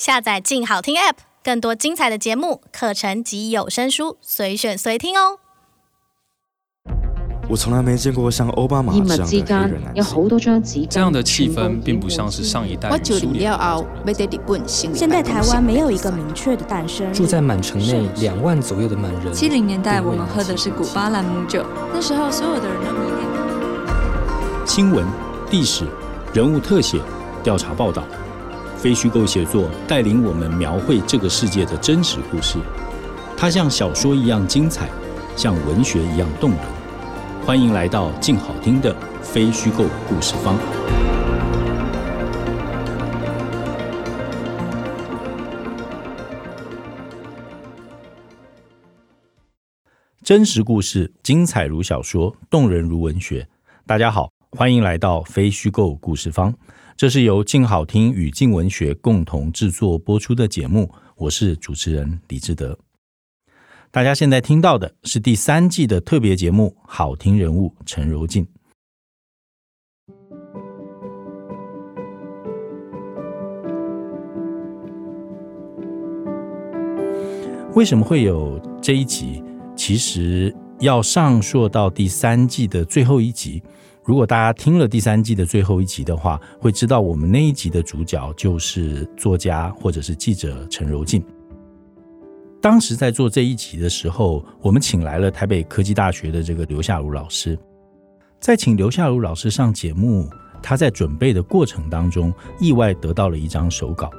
下载“静好听 ”App，更多精彩的节目、课程及有声书，随选随听哦。我从来没见过像奥巴马这样的黑人男性。这样的气氛并不像是上一代苏联。现在台湾没有一个明确的诞生。住在满城内两万左右的满人。七零年代我们喝的是古巴兰姆酒，那时候所有的人都迷恋。新闻、历史、人物特写、调查报道，非虚构写作带领我们描绘这个世界的真实故事。它像小说一样精彩，像文学一样动人。欢迎来到静好听的非虚构故事方。真实故事精彩如小说，动人如文学。大家好，欢迎来到非虚构故事方。这是由静好听与静文学共同制作播出的节目。我是主持人李志德。大家现在听到的是第三季的特别节目《好听人物陈柔縉》。为什么会有这一集？其实要上溯到第三季的最后一集。如果大家听了第三季的最后一集的话，会知道我们那一集的主角就是作家或者是记者陈柔静。当时在做这一集的时候，我们请来了台北科技大学的这个刘夏如老师。在请刘夏如老师上节目，他在准备的过程当中，意外得到了一张手稿。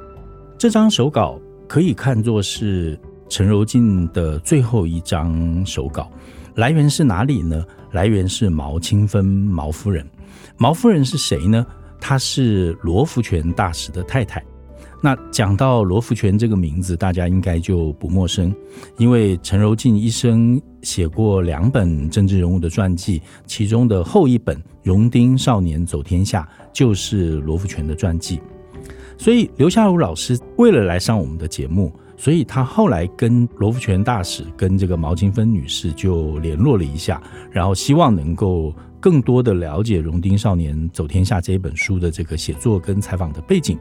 这张手稿可以看作是陈柔静的最后一张手稿。来源是哪里呢？来源是毛清芬毛夫人。毛夫人是谁呢？她是罗福全大使的太太。那讲到罗福全这个名字，大家应该就不陌生，因为陈柔静一生写过两本政治人物的传记，其中的后一本《荣丁少年走天下》就是罗福全的传记。所以刘夏茹老师为了来上我们的节目，所以他后来跟罗福全大使跟这个毛清芬女士就联络了一下，然后希望能够更多的了解《荣丁少年走天下》这一本书的这个写作跟采访的背景。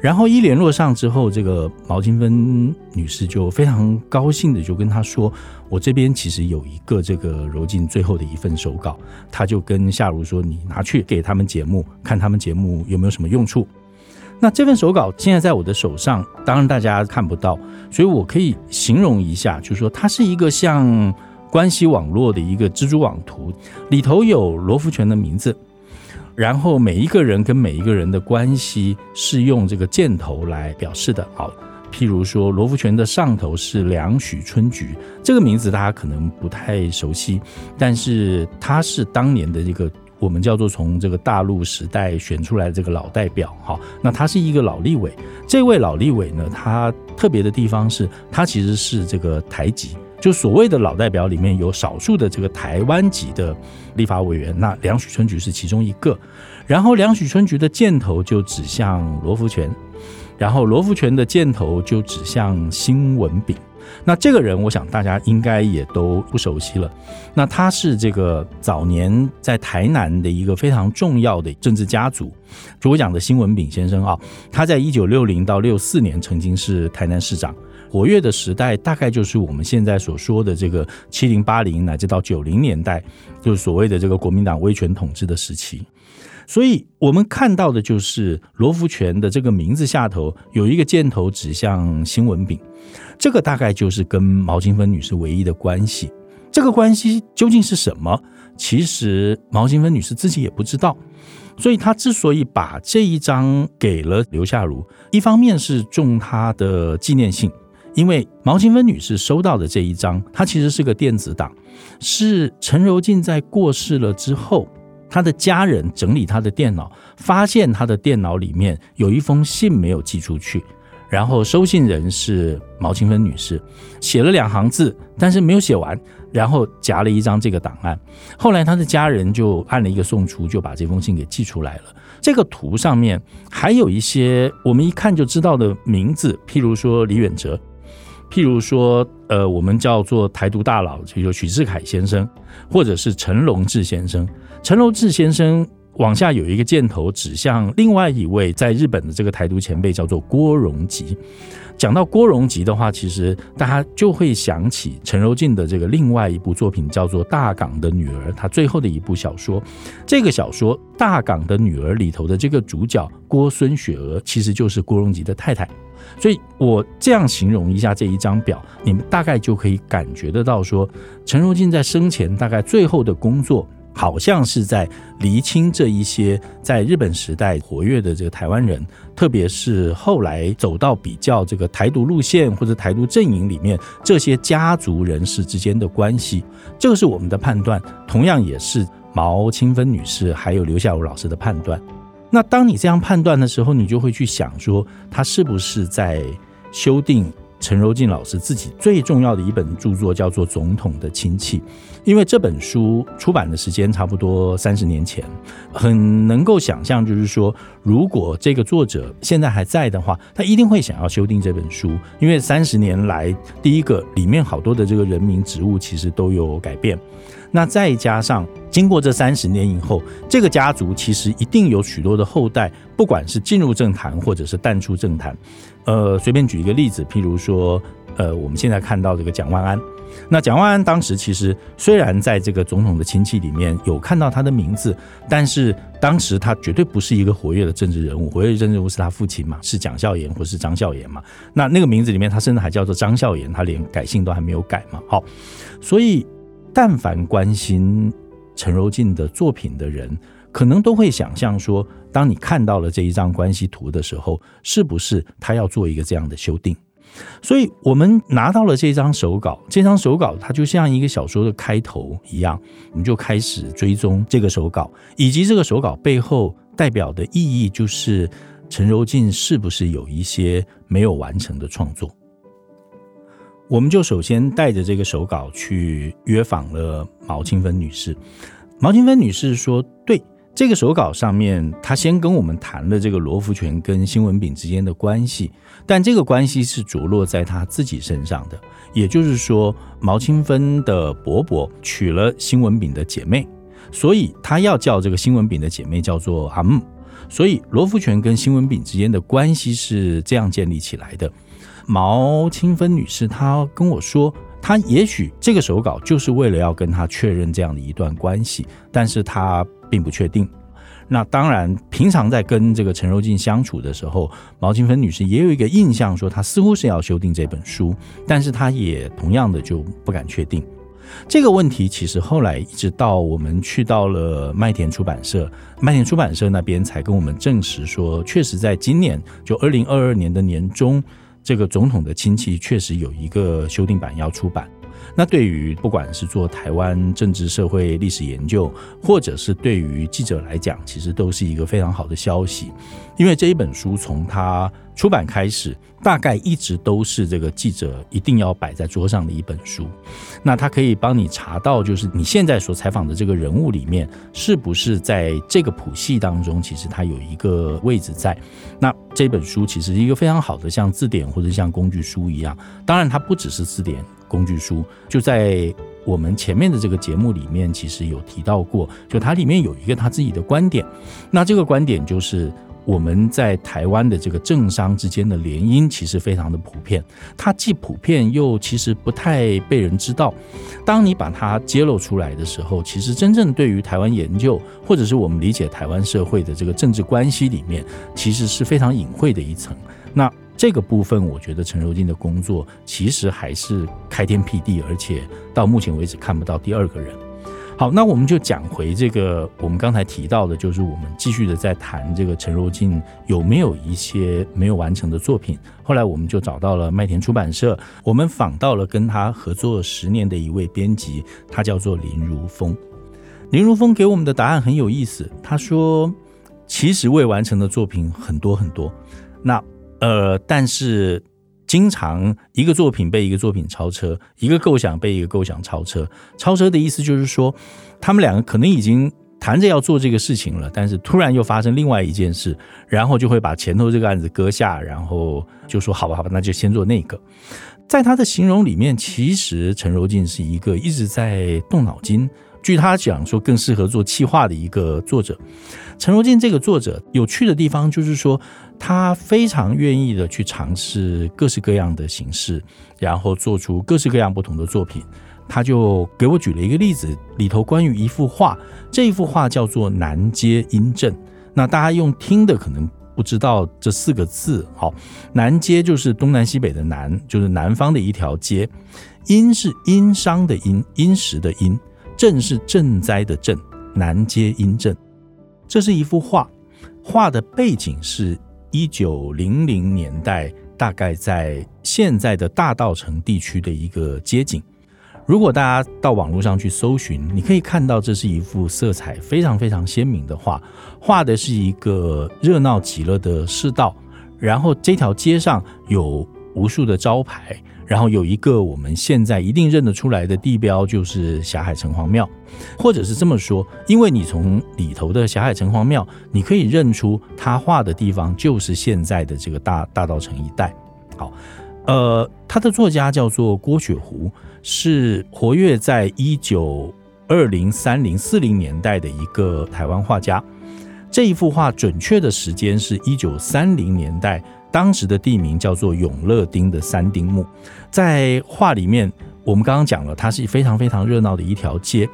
然后一联络上之后，这个毛清芬女士就非常高兴的就跟他说：“我这边其实有一个这个柔縉最后的一份手稿。”他就跟夏如说：“你拿去给他们节目，看他们节目有没有什么用处。”那这份手稿现在在我的手上，当然大家看不到，所以我可以形容一下，就是说它是一个像关系网络的一个蜘蛛网图，里头有罗福全的名字。然后每一个人跟每一个人的关系是用这个箭头来表示的。好，譬如说罗福全的上头是梁许春菊，这个名字大家可能不太熟悉，但是他是当年的一个我们叫做从这个大陆时代选出来的这个老代表。哈，那他是一个老立委。这位老立委呢，他特别的地方是他其实是这个台籍。就所谓的老代表里面有少数的这个台湾籍的立法委员，那梁许春菊是其中一个。然后梁许春菊的箭头就指向罗福全，然后罗福全的箭头就指向新文炳。那这个人，我想大家应该也都不熟悉了。那他是这个早年在台南的一个非常重要的政治家族。主讲的新文炳先生啊，他在一九六零到六四年曾经是台南市长。活跃的时代大概就是我们现在所说的这个七零八零乃至到九零年代，就是所谓的这个国民党威权统治的时期。所以我们看到的就是罗福全的这个名字下头有一个箭头指向新闻饼，这个大概就是跟毛金芬女士唯一的关系。这个关系究竟是什么？其实毛金芬女士自己也不知道。所以她之所以把这一张给了刘夏茹，一方面是重她的纪念性。因为毛清芬女士收到的这一张，它其实是个电子档，是陈柔静在过世了之后，他的家人整理他的电脑，发现他的电脑里面有一封信没有寄出去，然后收信人是毛清芬女士，写了两行字，但是没有写完，然后夹了一张这个档案。后来他的家人就按了一个送出，就把这封信给寄出来了。这个图上面还有一些我们一看就知道的名字，譬如说李远哲。譬如说，呃，我们叫做台独大佬，就许志凯先生，或者是陈龙志先生。陈柔志先生，往下有一个箭头指向另外一位在日本的这个台独前辈，叫做郭荣吉。讲到郭荣吉的话，其实大家就会想起陈柔静的这个另外一部作品，叫做《大港的女儿》。她最后的一部小说，这个小说《大港的女儿》里头的这个主角郭孙雪娥，其实就是郭荣吉的太太。所以我这样形容一下这一张表，你们大概就可以感觉得到，说陈柔静在生前大概最后的工作。好像是在厘清这一些在日本时代活跃的这个台湾人，特别是后来走到比较这个台独路线或者台独阵营里面这些家族人士之间的关系，这个是我们的判断，同样也是毛清芬女士还有刘夏柔老师的判断。那当你这样判断的时候，你就会去想说，他是不是在修订？陈柔静老师自己最重要的一本著作叫做《总统的亲戚》，因为这本书出版的时间差不多三十年前，很能够想象，就是说，如果这个作者现在还在的话，他一定会想要修订这本书，因为三十年来，第一个里面好多的这个人名职务其实都有改变，那再加上经过这三十年以后，这个家族其实一定有许多的后代，不管是进入政坛或者是淡出政坛。呃，随便举一个例子，譬如说，呃，我们现在看到这个蒋万安，那蒋万安当时其实虽然在这个总统的亲戚里面有看到他的名字，但是当时他绝对不是一个活跃的政治人物，活跃的政治人物是他父亲嘛，是蒋孝严或是张孝严嘛。那那个名字里面，他甚至还叫做张孝严，他连改姓都还没有改嘛。好，所以但凡关心陈柔静的作品的人，可能都会想象说，当你看到了这一张关系图的时候，是不是他要做一个这样的修订？所以我们拿到了这张手稿，这张手稿它就像一个小说的开头一样，我们就开始追踪这个手稿，以及这个手稿背后代表的意义，就是陈柔静是不是有一些没有完成的创作？我们就首先带着这个手稿去约访了毛清芬女士。毛清芬女士说：“对。”这个手稿上面，她先跟我们谈了这个罗福全跟新文炳之间的关系，但这个关系是着落在她自己身上的，也就是说，毛清芬的伯伯娶了新文炳的姐妹，所以她要叫这个新文炳的姐妹叫做阿木，所以罗福全跟新文炳之间的关系是这样建立起来的。毛清芬女士她跟我说，她也许这个手稿就是为了要跟他确认这样的一段关系，但是她。并不确定。那当然，平常在跟这个陈柔静相处的时候，毛清芬女士也有一个印象，说她似乎是要修订这本书，但是她也同样的就不敢确定。这个问题其实后来一直到我们去到了麦田出版社，麦田出版社那边才跟我们证实说，确实在今年就二零二二年的年中，这个总统的亲戚确实有一个修订版要出版。那对于不管是做台湾政治社会历史研究，或者是对于记者来讲，其实都是一个非常好的消息，因为这一本书从它出版开始，大概一直都是这个记者一定要摆在桌上的一本书。那它可以帮你查到，就是你现在所采访的这个人物里面，是不是在这个谱系当中，其实它有一个位置在。那这本书其实一个非常好的，像字典或者像工具书一样。当然，它不只是字典。工具书就在我们前面的这个节目里面，其实有提到过，就它里面有一个他自己的观点。那这个观点就是我们在台湾的这个政商之间的联姻，其实非常的普遍。它既普遍又其实不太被人知道。当你把它揭露出来的时候，其实真正对于台湾研究，或者是我们理解台湾社会的这个政治关系里面，其实是非常隐晦的一层。那这个部分，我觉得陈柔静的工作其实还是开天辟地，而且到目前为止看不到第二个人。好，那我们就讲回这个，我们刚才提到的，就是我们继续的在谈这个陈柔静有没有一些没有完成的作品。后来我们就找到了麦田出版社，我们访到了跟他合作十年的一位编辑，他叫做林如风。林如风给我们的答案很有意思，他说，其实未完成的作品很多很多。那呃，但是经常一个作品被一个作品超车，一个构想被一个构想超车。超车的意思就是说，他们两个可能已经谈着要做这个事情了，但是突然又发生另外一件事，然后就会把前头这个案子搁下，然后就说好吧，好吧，那就先做那个。在他的形容里面，其实陈柔静是一个一直在动脑筋，据他讲说，更适合做企划的一个作者。陈柔縉这个作者有趣的地方就是说，他非常愿意的去尝试各式各样的形式，然后做出各式各样不同的作品。他就给我举了一个例子，里头关于一幅画，这一幅画叫做《南街阴镇》。那大家用听的可能不知道这四个字，好，南街就是东南西北的南，就是南方的一条街。阴是殷商的殷，殷实的殷。震是赈灾的赈，南街阴镇。这是一幅画，画的背景是一九零零年代，大概在现在的大稻城地区的一个街景。如果大家到网络上去搜寻，你可以看到这是一幅色彩非常非常鲜明的画，画的是一个热闹极了的市道，然后这条街上有无数的招牌，然后有一个我们现在一定认得出来的地标，就是霞海城隍庙，或者是这么说，因为你从里头的霞海城隍庙，你可以认出他画的地方就是现在的这个大大稻埕一带。好，呃，他的作家叫做郭雪湖。是活跃在一九二零、三零、四零年代的一个台湾画家。这一幅画准确的时间是一九三零年代，当时的地名叫做永乐町的三丁目。在画里面，我们刚刚讲了，它是非常非常热闹的一条街，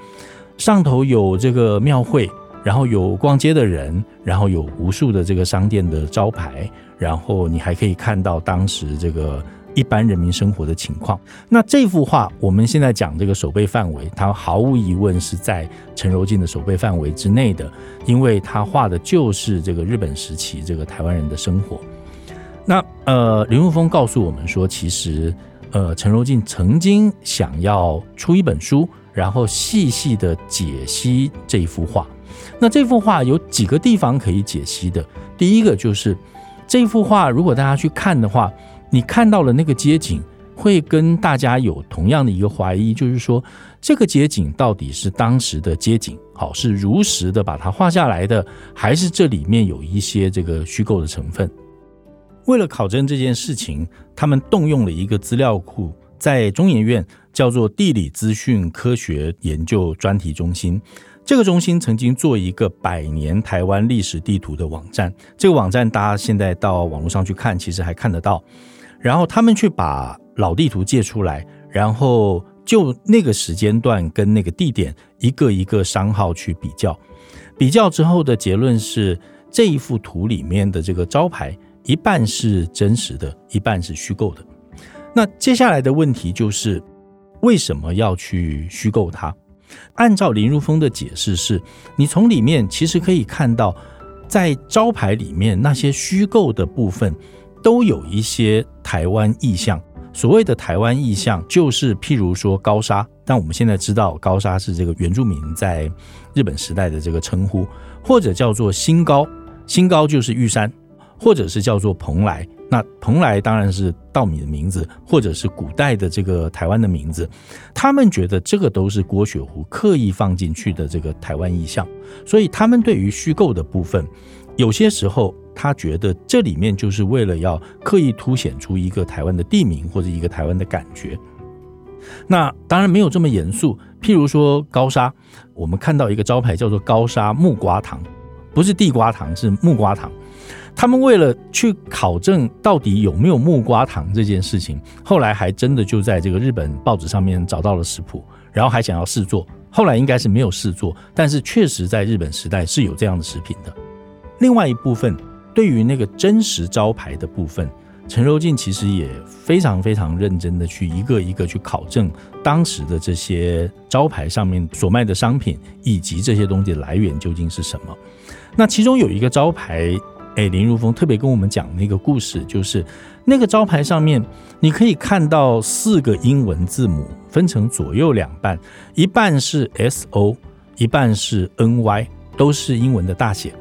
上头有这个庙会，然后有逛街的人，然后有无数的这个商店的招牌，然后你还可以看到当时这个。一般人民生活的情况。那这幅画，我们现在讲这个守备范围，它毫无疑问是在陈柔静的守备范围之内的，因为他画的就是这个日本时期这个台湾人的生活。那呃，林如风告诉我们说，其实呃，陈柔静曾经想要出一本书，然后细细的解析这一幅画。那这幅画有几个地方可以解析的，第一个就是这幅画，如果大家去看的话。你看到了那个街景，会跟大家有同样的一个怀疑，就是说这个街景到底是当时的街景，好，是如实的把它画下来的，还是这里面有一些这个虚构的成分？为了考证这件事情，他们动用了一个资料库，在中研院叫做地理资讯科学研究专题中心。这个中心曾经做一个百年台湾历史地图的网站，这个网站大家现在到网络上去看，其实还看得到。然后他们去把老地图借出来，然后就那个时间段跟那个地点一个一个商号去比较，比较之后的结论是这一幅图里面的这个招牌一半是真实的，一半是虚构的。那接下来的问题就是为什么要去虚构它？按照林如风的解释是，你从里面其实可以看到，在招牌里面那些虚构的部分。都有一些台湾意象，所谓的台湾意象，就是譬如说高砂，但我们现在知道高砂是这个原住民在日本时代的这个称呼，或者叫做新高，新高就是玉山，或者是叫做蓬莱，那蓬莱当然是稻米的名字，或者是古代的这个台湾的名字，他们觉得这个都是郭雪湖刻意放进去的这个台湾意象，所以他们对于虚构的部分，有些时候。他觉得这里面就是为了要刻意凸显出一个台湾的地名或者一个台湾的感觉。那当然没有这么严肃。譬如说高砂，我们看到一个招牌叫做高砂木瓜糖，不是地瓜糖，是木瓜糖。他们为了去考证到底有没有木瓜糖这件事情，后来还真的就在这个日本报纸上面找到了食谱，然后还想要试做。后来应该是没有试做，但是确实在日本时代是有这样的食品的。另外一部分。对于那个真实招牌的部分，陈柔静其实也非常非常认真的去一个一个去考证当时的这些招牌上面所卖的商品以及这些东西的来源究竟是什么。那其中有一个招牌，哎，林如风特别跟我们讲那个故事，就是那个招牌上面你可以看到四个英文字母分成左右两半，一半是 S O，一半是 N Y，都是英文的大写。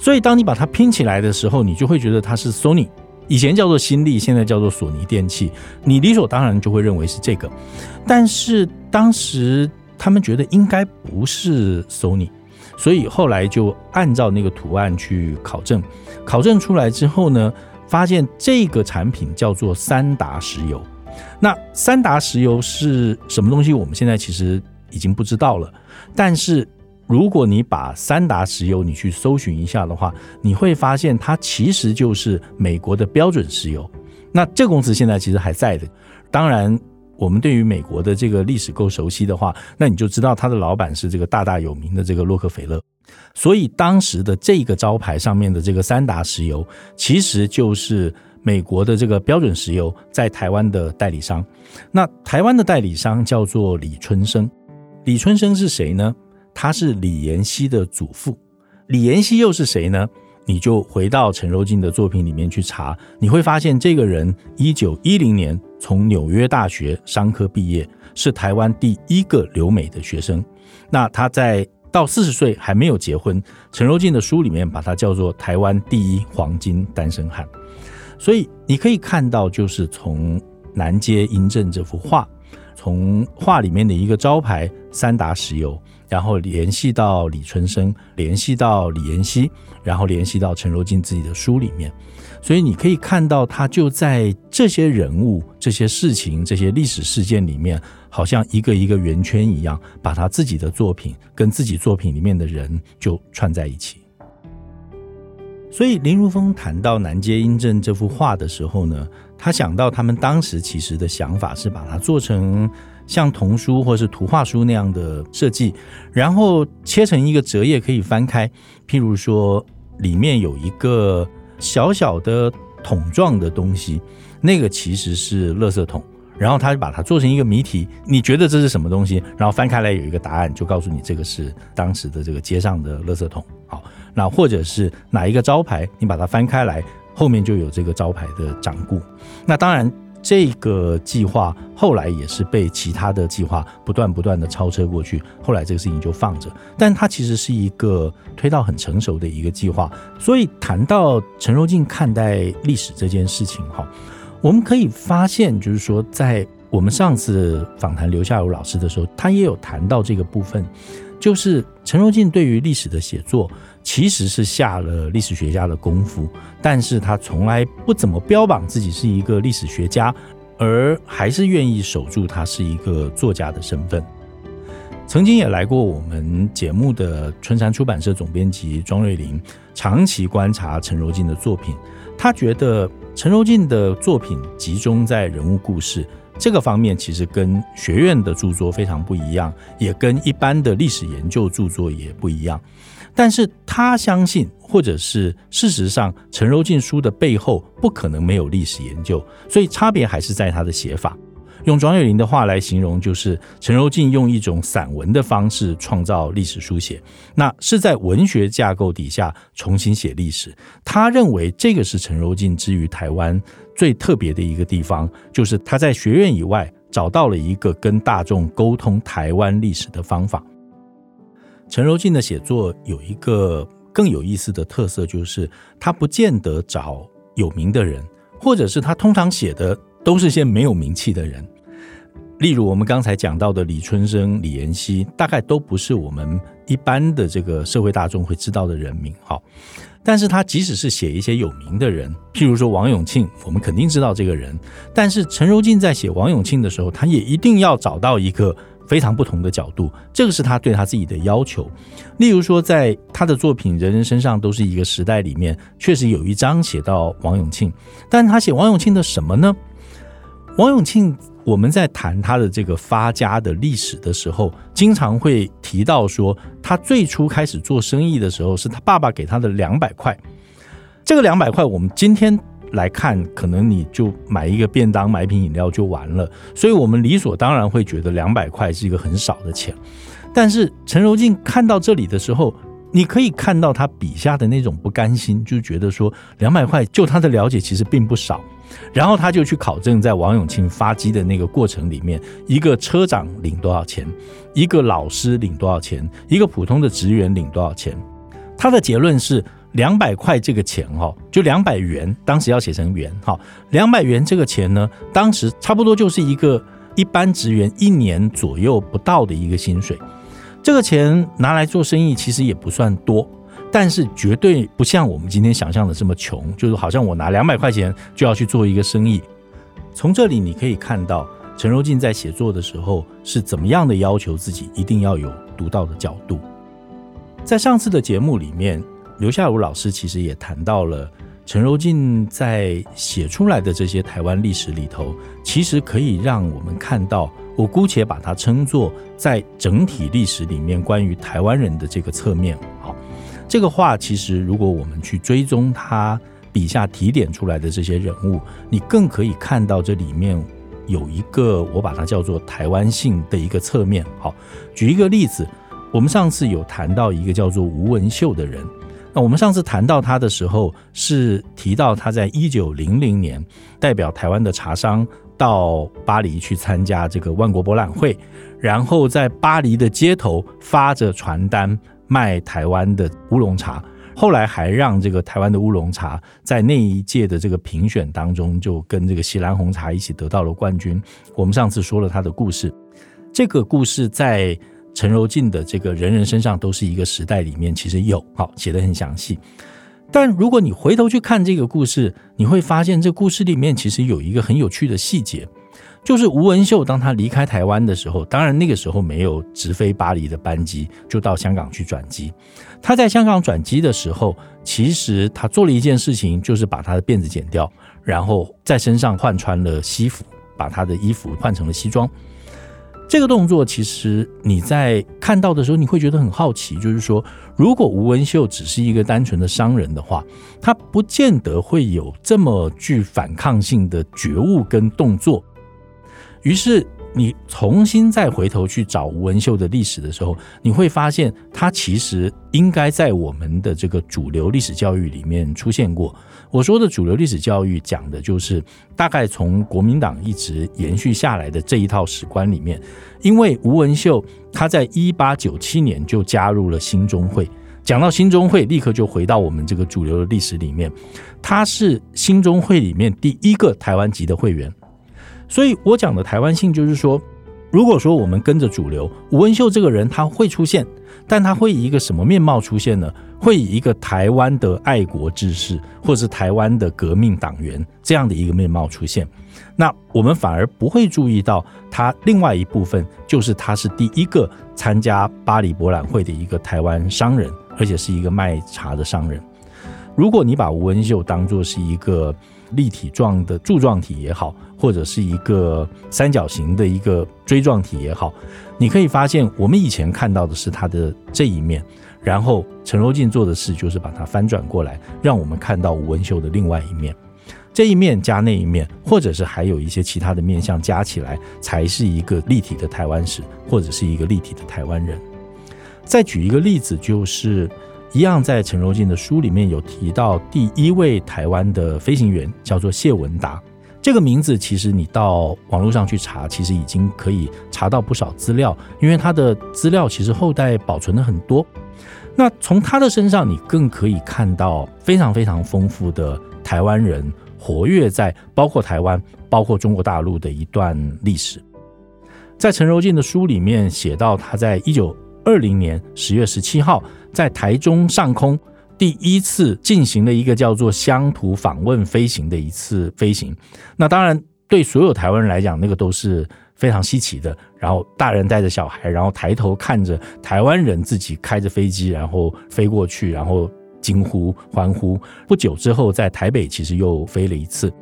所以，当你把它拼起来的时候，你就会觉得它是 Sony，以前叫做新力，现在叫做索尼电器，你理所当然就会认为是这个。但是当时他们觉得应该不是 Sony，所以后来就按照那个图案去考证，考证出来之后呢，发现这个产品叫做三达石油。那三达石油是什么东西？我们现在其实已经不知道了。但是如果你把三达石油你去搜寻一下的话，你会发现它其实就是美国的标准石油。那这个公司现在其实还在的。当然，我们对于美国的这个历史够熟悉的话，那你就知道他的老板是这个大大有名的这个洛克菲勒。所以当时的这个招牌上面的这个三达石油，其实就是美国的这个标准石油在台湾的代理商。那台湾的代理商叫做李春生。李春生是谁呢？他是李延熙的祖父。李延熙又是谁呢？你就回到陈柔静的作品里面去查，你会发现这个人一九一零年从纽约大学商科毕业，是台湾第一个留美的学生。那他在到四十岁还没有结婚，陈柔静的书里面把他叫做台湾第一黄金单身汉。所以你可以看到，就是从南街英正这幅画，从画里面的一个招牌三达石油，然后联系到李春生，联系到李延熙，然后联系到陈柔静自己的书里面。所以你可以看到，他就在这些人物、这些事情、这些历史事件里面。好像一个一个圆圈一样，把他自己的作品跟自己作品里面的人就串在一起。所以林如风谈到南街英正这幅画的时候呢，他想到他们当时其实的想法是把它做成像童书或是图画书那样的设计，然后切成一个折页可以翻开。譬如说，里面有一个小小的桶状的东西，那个其实是垃圾桶。然后他就把它做成一个谜题，你觉得这是什么东西？然后翻开来有一个答案，就告诉你这个是当时的这个街上的垃圾桶。好，那或者是哪一个招牌，你把它翻开来，后面就有这个招牌的掌故。那当然，这个计划后来也是被其他的计划不断不断的超车过去，后来这个事情就放着。但它其实是一个推到很成熟的一个计划。所以谈到陈若静看待历史这件事情，哈。我们可以发现，就是说，在我们上次访谈刘夏如老师的时候，他也有谈到这个部分，就是陈柔静对于历史的写作其实是下了历史学家的功夫，但是他从来不怎么标榜自己是一个历史学家，而还是愿意守住他是一个作家的身份。曾经也来过我们节目的春山出版社总编辑庄瑞琳，长期观察陈柔静的作品，他觉得。陈柔静的作品集中在人物故事这个方面，其实跟学院的著作非常不一样，也跟一般的历史研究著作也不一样。但是他相信，或者是事实上，陈柔縉书的背后不可能没有历史研究，所以差别还是在他的写法。用庄月林的话来形容，就是陈柔縉用一种散文的方式创造历史书写，那是在文学架构底下重新写历史。他认为这个是陈柔縉之于台湾最特别的一个地方，就是他在学院以外找到了一个跟大众沟通台湾历史的方法。陈柔静的写作有一个更有意思的特色，就是他不见得找有名的人，或者是他通常写的都是些没有名气的人。例如我们刚才讲到的李春生、李延熙，大概都不是我们一般的这个社会大众会知道的人名。好，但是他即使是写一些有名的人，譬如说王永庆，我们肯定知道这个人。但是陈如静在写王永庆的时候，他也一定要找到一个非常不同的角度，这个是他对他自己的要求。例如说，在他的作品《人人身上都是一个时代》里面，确实有一章写到王永庆，但是他写王永庆的什么呢？王永庆。我们在谈他的这个发家的历史的时候，经常会提到说，他最初开始做生意的时候，是他爸爸给他的两百块。这个两百块，我们今天来看，可能你就买一个便当、买一瓶饮料就完了，所以我们理所当然会觉得两百块是一个很少的钱。但是陈柔静看到这里的时候，你可以看到他笔下的那种不甘心，就觉得说两百块，就他的了解其实并不少。然后他就去考证，在王永庆发迹的那个过程里面，一个车长领多少钱，一个老师领多少钱，一个普通的职员领多少钱。他的结论是两百块这个钱哈，就两百元，当时要写成元哈，两百元这个钱呢，当时差不多就是一个一般职员一年左右不到的一个薪水。这个钱拿来做生意，其实也不算多。但是绝对不像我们今天想象的这么穷，就是好像我拿两百块钱就要去做一个生意。从这里你可以看到，陈柔静在写作的时候是怎么样的要求自己，一定要有独到的角度。在上次的节目里面，刘夏茹老师其实也谈到了陈柔静在写出来的这些台湾历史里头，其实可以让我们看到，我姑且把它称作在整体历史里面关于台湾人的这个侧面。好，这个话其实如果我们去追踪他笔下提点出来的这些人物，你更可以看到这里面有一个我把它叫做台湾性的一个侧面。好，举一个例子。我们上次有谈到一个叫做吴文秀的人，那我们上次谈到他的时候，是提到他在一九零零年代表台湾的茶商到巴黎去参加这个万国博览会，然后在巴黎的街头发着传单卖台湾的乌龙茶，后来还让这个台湾的乌龙茶在那一届的这个评选当中，就跟这个锡兰红茶一起得到了冠军。我们上次说了他的故事，这个故事在。陈柔静的这个人人身上都是一个时代里面，其实有好写得很详细。但如果你回头去看这个故事，你会发现这故事里面其实有一个很有趣的细节，就是吴文秀当他离开台湾的时候，当然那个时候没有直飞巴黎的班机，就到香港去转机。他在香港转机的时候，其实他做了一件事情，就是把他的辫子剪掉，然后在身上换穿了西服，把他的衣服换成了西装。这个动作其实你在看到的时候，你会觉得很好奇，就是说，如果吴文秀只是一个单纯的商人的话，他不见得会有这么具反抗性的觉悟跟动作。于是。你重新再回头去找吴文秀的历史的时候，你会发现他其实应该在我们的这个主流历史教育里面出现过。我说的主流历史教育讲的就是大概从国民党一直延续下来的这一套史观里面，因为吴文秀他在一八九七年就加入了新中会。讲到新中会，立刻就回到我们这个主流的历史里面，他是新中会里面第一个台湾籍的会员。所以我讲的台湾性就是说，如果说我们跟着主流，吴文秀这个人他会出现，但他会以一个什么面貌出现呢？会以一个台湾的爱国志士，或者是台湾的革命党员这样的一个面貌出现。那我们反而不会注意到他另外一部分，就是他是第一个参加巴黎博览会的一个台湾商人，而且是一个卖茶的商人。如果你把吴文秀当作是一个立体状的柱状体也好，或者是一个三角形的一个锥状体也好，你可以发现，我们以前看到的是它的这一面，然后陈柔縉做的事就是把它翻转过来，让我们看到吴文秀的另外一面。这一面加那一面，或者是还有一些其他的面相加起来，才是一个立体的台湾史，或者是一个立体的台湾人。再举一个例子，就是。一样，在陈柔縉的书里面有提到，第一位台湾的飞行员叫做谢文达。这个名字其实你到网络上去查，其实已经可以查到不少资料，因为他的资料其实后代保存的很多。那从他的身上，你更可以看到非常非常丰富的台湾人活跃在包括台湾、包括中国大陆的一段历史。在陈柔静的书里面写到，他在一九二零年十月十七号。在台中上空第一次进行了一个叫做乡土访问飞行的一次飞行，那当然对所有台湾人来讲，那个都是非常稀奇的。然后大人带着小孩，然后抬头看着台湾人自己开着飞机，然后飞过去，然后惊呼欢呼。不久之后，在台北其实又飞了一次。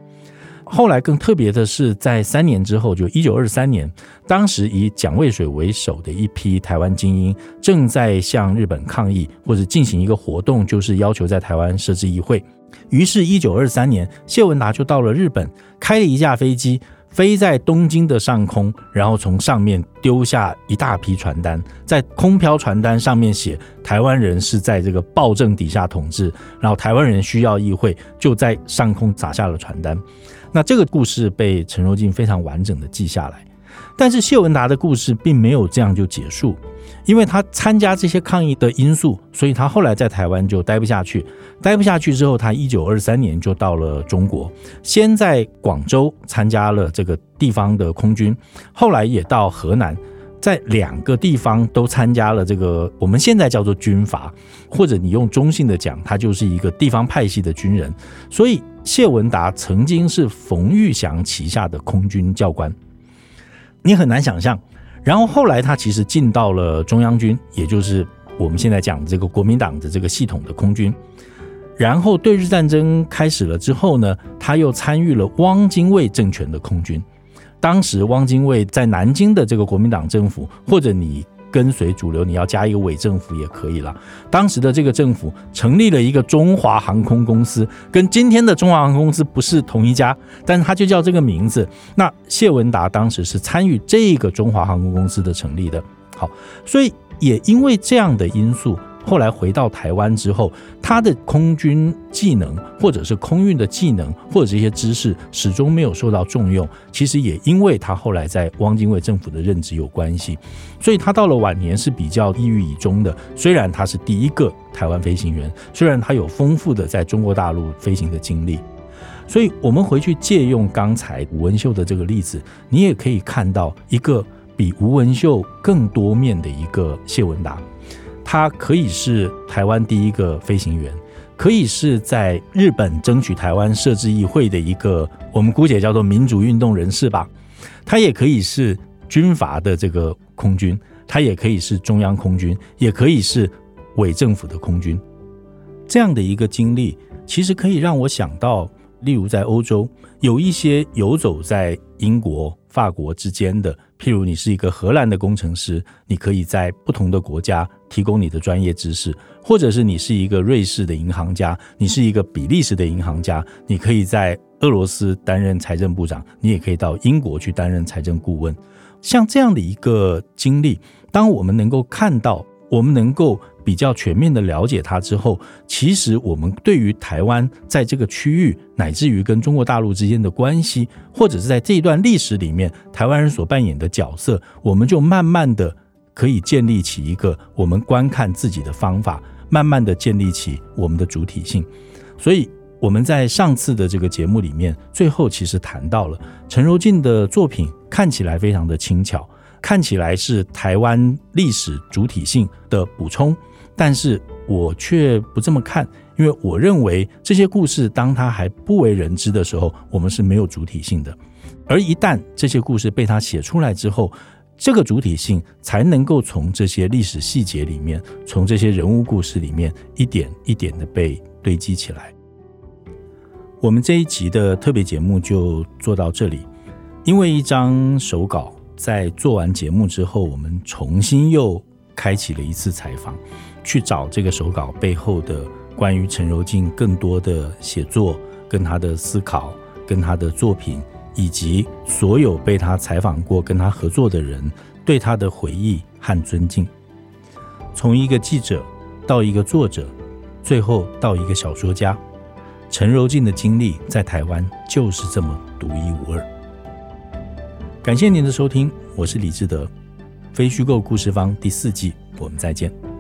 后来更特别的是，在三年之后，就一九二三年，当时以蒋渭水为首的一批台湾精英正在向日本抗议，或者进行一个活动，就是要求在台湾设置议会。于是，一九二三年，谢文达就到了日本，开了一架飞机，飞在东京的上空，然后从上面丢下一大批传单，在空飘传单上面写“台湾人是在这个暴政底下统治”，然后台湾人需要议会，就在上空撒下了传单。那这个故事被陈若静非常完整的记下来，但是谢文达的故事并没有这样就结束，因为他参加这些抗议的因素，所以他后来在台湾就待不下去，待不下去之后，他一九二三年就到了中国，先在广州参加了这个地方的空军，后来也到河南。在两个地方都参加了这个，我们现在叫做军阀，或者你用中性的讲，他就是一个地方派系的军人。所以谢文达曾经是冯玉祥旗下的空军教官。你很难想象。然后后来他其实进到了中央军，也就是我们现在讲的这个国民党的这个系统的空军。然后对日战争开始了之后呢，他又参与了汪精卫政权的空军。当时汪精卫在南京的这个国民党政府，或者你跟随主流，你要加一个伪政府也可以了。当时的这个政府成立了一个中华航空公司，跟今天的中华航空公司不是同一家，但是它就叫这个名字。那谢文达当时是参与这个中华航空公司的成立的。好，所以也因为这样的因素。后来回到台湾之后，他的空军技能，或者是空运的技能，或者这些知识，始终没有受到重用。其实也因为他后来在汪精卫政府的任职有关系，所以他到了晚年是比较抑郁以终的。虽然他是第一个台湾飞行员，虽然他有丰富的在中国大陆飞行的经历，所以我们回去借用刚才吴文秀的这个例子，你也可以看到一个比吴文秀更多面的一个谢文达。他可以是台湾第一个飞行员，可以是在日本争取台湾设置议会的一个，我们姑且叫做民主运动人士吧。他也可以是军阀的这个空军，他也可以是中央空军，也可以是伪政府的空军。这样的一个经历，其实可以让我想到，例如在欧洲有一些游走在英国、法国之间的。譬如你是一个荷兰的工程师，你可以在不同的国家提供你的专业知识；或者是你是一个瑞士的银行家，你是一个比利时的银行家，你可以在俄罗斯担任财政部长，你也可以到英国去担任财政顾问。像这样的一个经历，当我们能够看到，我们能够。比较全面的了解它之后，其实我们对于台湾在这个区域，乃至于跟中国大陆之间的关系，或者是在这一段历史里面，台湾人所扮演的角色，我们就慢慢的可以建立起一个我们观看自己的方法，慢慢的建立起我们的主体性。所以我们在上次的这个节目里面，最后其实谈到了陈柔静的作品，看起来非常的轻巧，看起来是台湾历史主体性的补充。但是我却不这么看，因为我认为这些故事当它还不为人知的时候，我们是没有主体性的。而一旦这些故事被他写出来之后，这个主体性才能够从这些历史细节里面，从这些人物故事里面一点一点的被堆积起来。我们这一集的特别节目就做到这里，因为一张手稿在做完节目之后，我们重新又开启了一次采访。去找这个手稿背后的关于陈柔静更多的写作，跟他的思考，跟他的作品，以及所有被他采访过、跟他合作的人对他的回忆和尊敬。从一个记者到一个作者，最后到一个小说家，陈柔静的经历在台湾就是这么独一无二。感谢您的收听，我是李志德，《非虚构故事方》第四季，我们再见。